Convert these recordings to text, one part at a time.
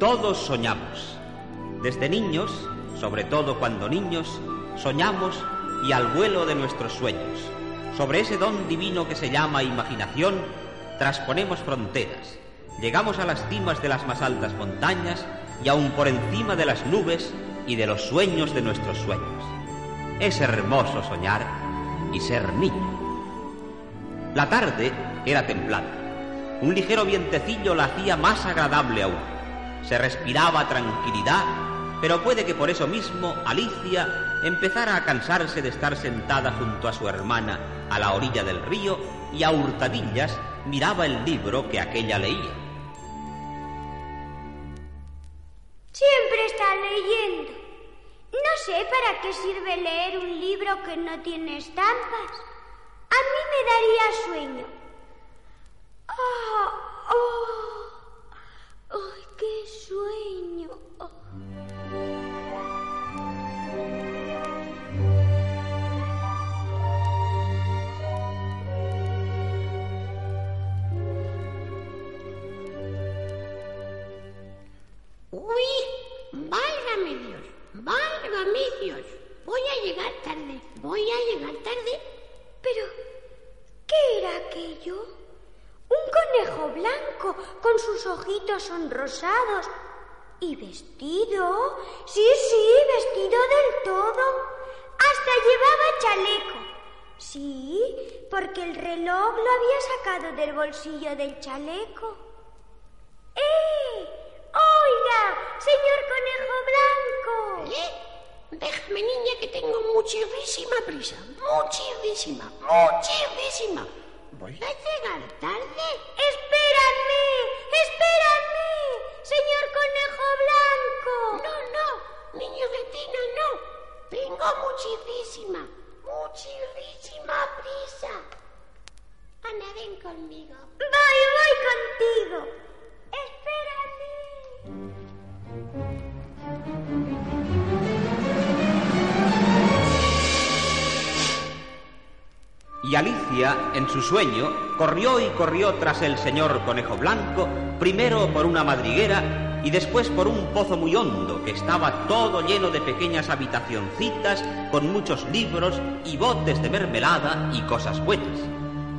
Todos soñamos. Desde niños, sobre todo cuando niños, soñamos y al vuelo de nuestros sueños. Sobre ese don divino que se llama imaginación, trasponemos fronteras. Llegamos a las cimas de las más altas montañas y aún por encima de las nubes y de los sueños de nuestros sueños. Es hermoso soñar y ser niño. La tarde era templada. Un ligero vientecillo la hacía más agradable aún. Se respiraba tranquilidad, pero puede que por eso mismo Alicia empezara a cansarse de estar sentada junto a su hermana a la orilla del río y a hurtadillas miraba el libro que aquella leía. Siempre está leyendo. No sé para qué sirve leer un libro que no tiene estampas. A mí me daría sueño. ¡Oh! ¡Oh! ¡Ay, qué sueño! Uy, válgame Dios, válgame Dios. Voy a llegar tarde, voy a llegar tarde. Pero, ¿qué era aquello? Conejo blanco con sus ojitos sonrosados. ¿Y vestido? Sí, sí, vestido del todo. Hasta llevaba chaleco. Sí, porque el reloj lo había sacado del bolsillo del chaleco. ¡Eh! Oiga, señor conejo blanco. ¿Eh? Déjame, niña, que tengo muchísima prisa. Muchísima, muchísima. Voy a llegar tarde. Espérame, espérame, señor conejo blanco. No, no, niño gatino, no. Tengo muchísima, muchísima prisa. Ana, ven conmigo. Voy, voy contigo. Alicia, en su sueño, corrió y corrió tras el señor conejo blanco, primero por una madriguera y después por un pozo muy hondo que estaba todo lleno de pequeñas habitacioncitas con muchos libros y botes de mermelada y cosas buenas.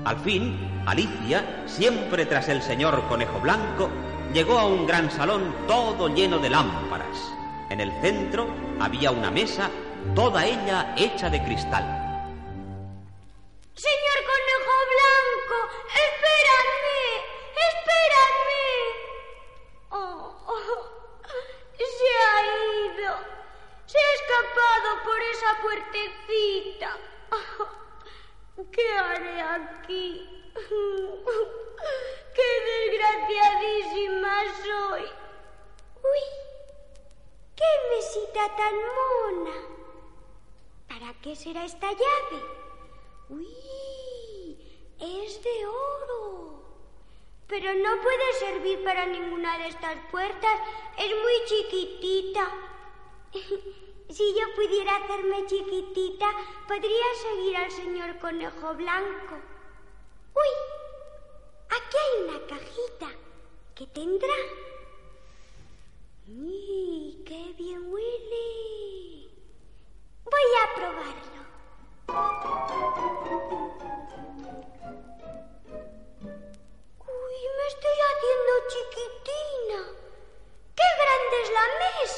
Al fin, Alicia, siempre tras el señor conejo blanco, llegó a un gran salón todo lleno de lámparas. En el centro había una mesa, toda ella hecha de cristal. Señor conejo blanco, espérame, espérame. Oh, se ha ido. Se ha escapado por esa puertecita. ¿Qué haré aquí? ¡Qué desgraciadísima soy! ¡Uy! ¡Qué mesita tan mona! ¿Para qué será esta llave? ¡Uy! Es de oro. Pero no puede servir para ninguna de estas puertas. Es muy chiquitita. Si yo pudiera hacerme chiquitita, podría seguir al señor conejo blanco. ¡Uy! Aquí hay una cajita. ¿Qué tendrá? ¡Qué bien huele! Voy a probarlo.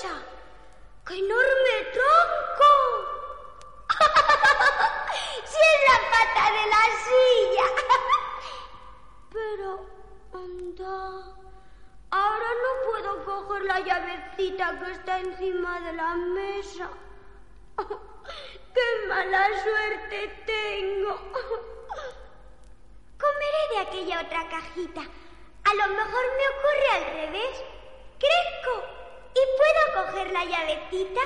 ¡Qué enorme tronco! ¡Sí es la pata de la silla! Pero, anda, ahora no puedo coger la llavecita que está encima de la mesa. ¡Qué mala suerte tengo! Comeré de aquella otra cajita. A lo mejor me ocurre al revés. Crezco y puedo coger la llavecita.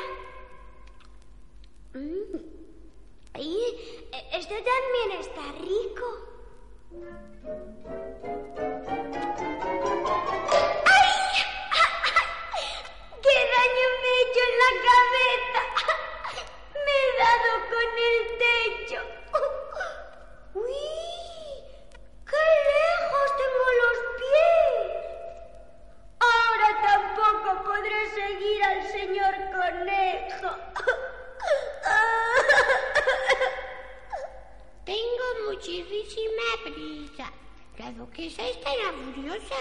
Mm. Ay, esto también está rico. La duquesa estará furiosa.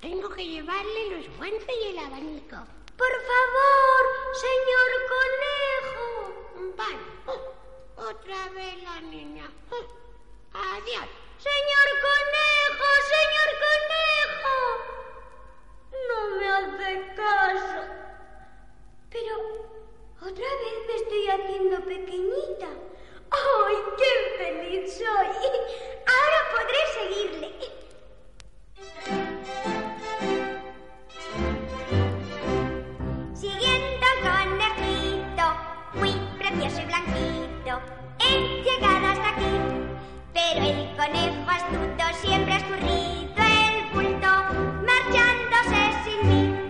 Tengo que llevarle los guantes y el abanico. Por favor, señor conejo. Vale. Oh, otra vez la niña. Oh, adiós. Señor conejo, señor conejo. Blanquito, he llegado hasta aquí. Pero el conejo astuto siempre ha escurrido el bulto, marchándose sin mí.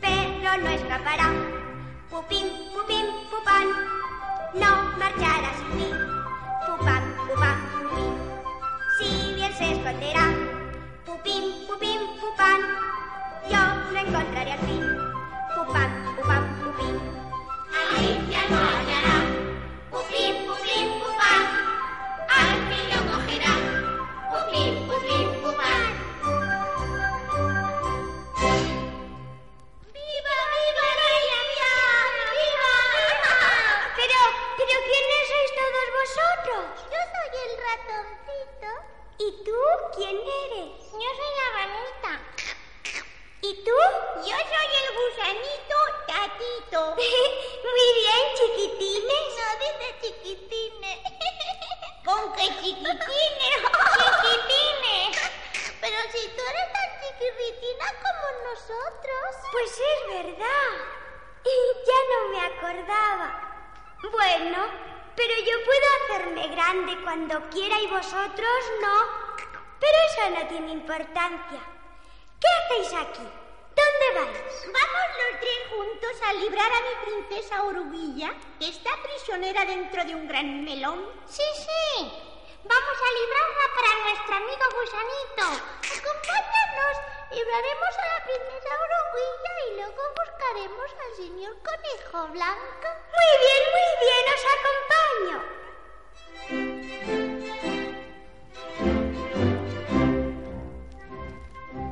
Pero no escapará. Pupín, pupín, pupán, no marchará sin mí. Pupán, pupán, pupín, si bien se esconderá. Pupín, pupín, pupán, yo lo encontraré al fin. Yo soy el ratoncito. ¿Y tú quién eres? Yo soy la ranita. ¿Y tú? Yo soy el gusanito tatito. Muy bien, chiquitines. No dice chiquitines. ¿Con qué chiquitines? chiquitines. Pero si tú eres tan chiquiritina como nosotros. Pues es verdad. Ya no me acordaba. Bueno, pero yo puedo hacerme grande cuando quiera y vosotros no. Pero eso no tiene importancia. ¿Qué hacéis aquí? ¿Dónde vais? Vamos los tres juntos a librar a mi princesa Oruguilla, que está prisionera dentro de un gran melón. Sí, sí. Vamos a librarla para nuestro amigo Gusanito. Acompáñanos. Libraremos a la princesa Oruguilla y luego buscaremos al señor Conejo Blanco. Muy bien, muy bien, os acompaño.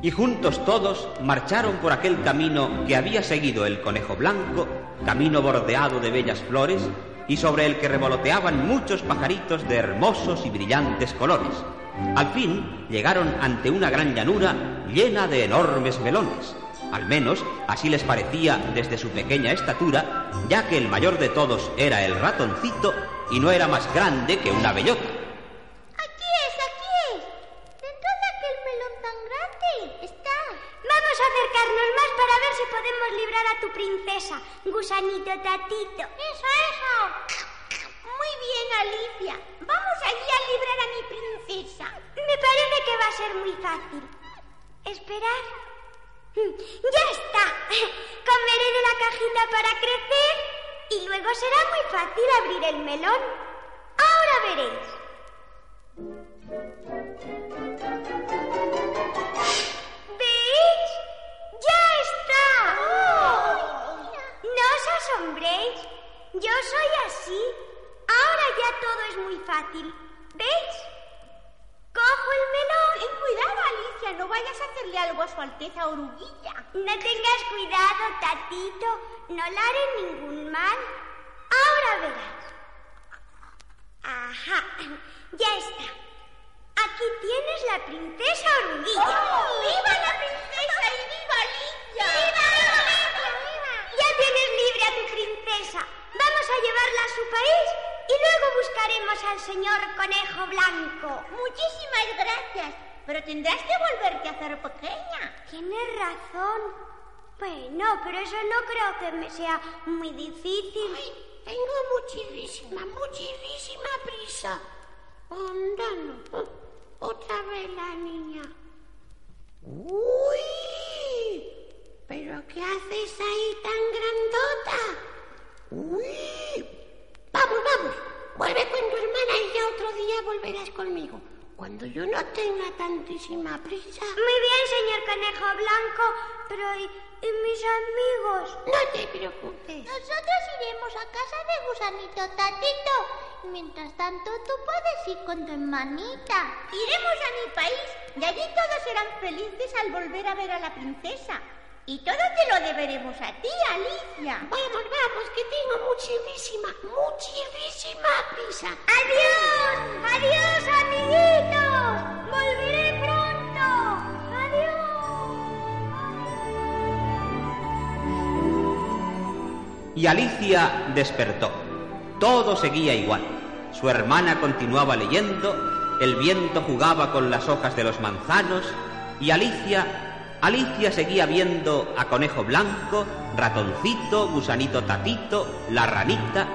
Y juntos todos marcharon por aquel camino que había seguido el conejo blanco, camino bordeado de bellas flores y sobre el que revoloteaban muchos pajaritos de hermosos y brillantes colores. Al fin llegaron ante una gran llanura llena de enormes melones. Al menos así les parecía desde su pequeña estatura, ya que el mayor de todos era el ratoncito y no era más grande que una bellota. Gusanito tatito. Eso, eso. Muy bien, Alicia. Vamos allí a librar a mi princesa. Me parece que va a ser muy fácil. Esperar. Ya está. Comeré de la cajita para crecer y luego será muy fácil abrir el melón. Ahora veréis. Yo soy así. Ahora ya todo es muy fácil. ¿Veis? Cojo el melón. Ten cuidado, Alicia. No vayas a hacerle algo a su Alteza Oruguilla. No tengas cuidado, tatito. No le haré ningún mal. Ahora verás. Ajá. Ya está. Aquí tienes la princesa oruguilla. ¡Oh! ¡Viva la princesa y viva Alicia! ¡Viva, viva, viva! Ya tienes libre a tu princesa. A llevarla a su país y luego buscaremos al señor Conejo Blanco. Muchísimas gracias. Pero tendrás que volverte a hacer pequeña. Tienes razón. Bueno, pero eso no creo que me sea muy difícil. Ay, tengo muchísima, muchísima prisa. Anda, no. Otra vez la niña. ¡Uy! ¿Pero qué haces ahí tan grandota? ¡Uy! Vamos, vamos. Vuelve con tu hermana y ya otro día volverás conmigo. Cuando yo no tenga tantísima prisa. Muy bien, señor Conejo Blanco, pero ¿y, y mis amigos? No te preocupes. Nosotros iremos a casa de Gusanito Tatito. Mientras tanto, tú puedes ir con tu hermanita. Iremos a mi país allí todos serán felices al volver a ver a la princesa. Y todo te lo deberemos a ti, Alicia. Vamos, vamos, que tengo muchísima, muchísima prisa. ¡Adiós! ¡Adiós, amiguitos! ¡Volveré pronto! ¡Adiós! Y Alicia despertó. Todo seguía igual. Su hermana continuaba leyendo, el viento jugaba con las hojas de los manzanos y Alicia Alicia seguía viendo a Conejo Blanco, Ratoncito, Gusanito Tatito, la ranita.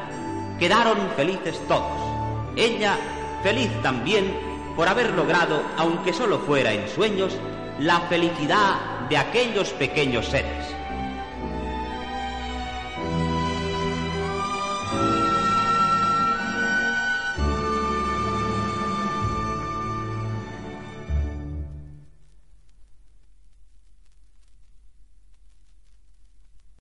Quedaron felices todos. Ella feliz también por haber logrado, aunque solo fuera en sueños, la felicidad de aquellos pequeños seres.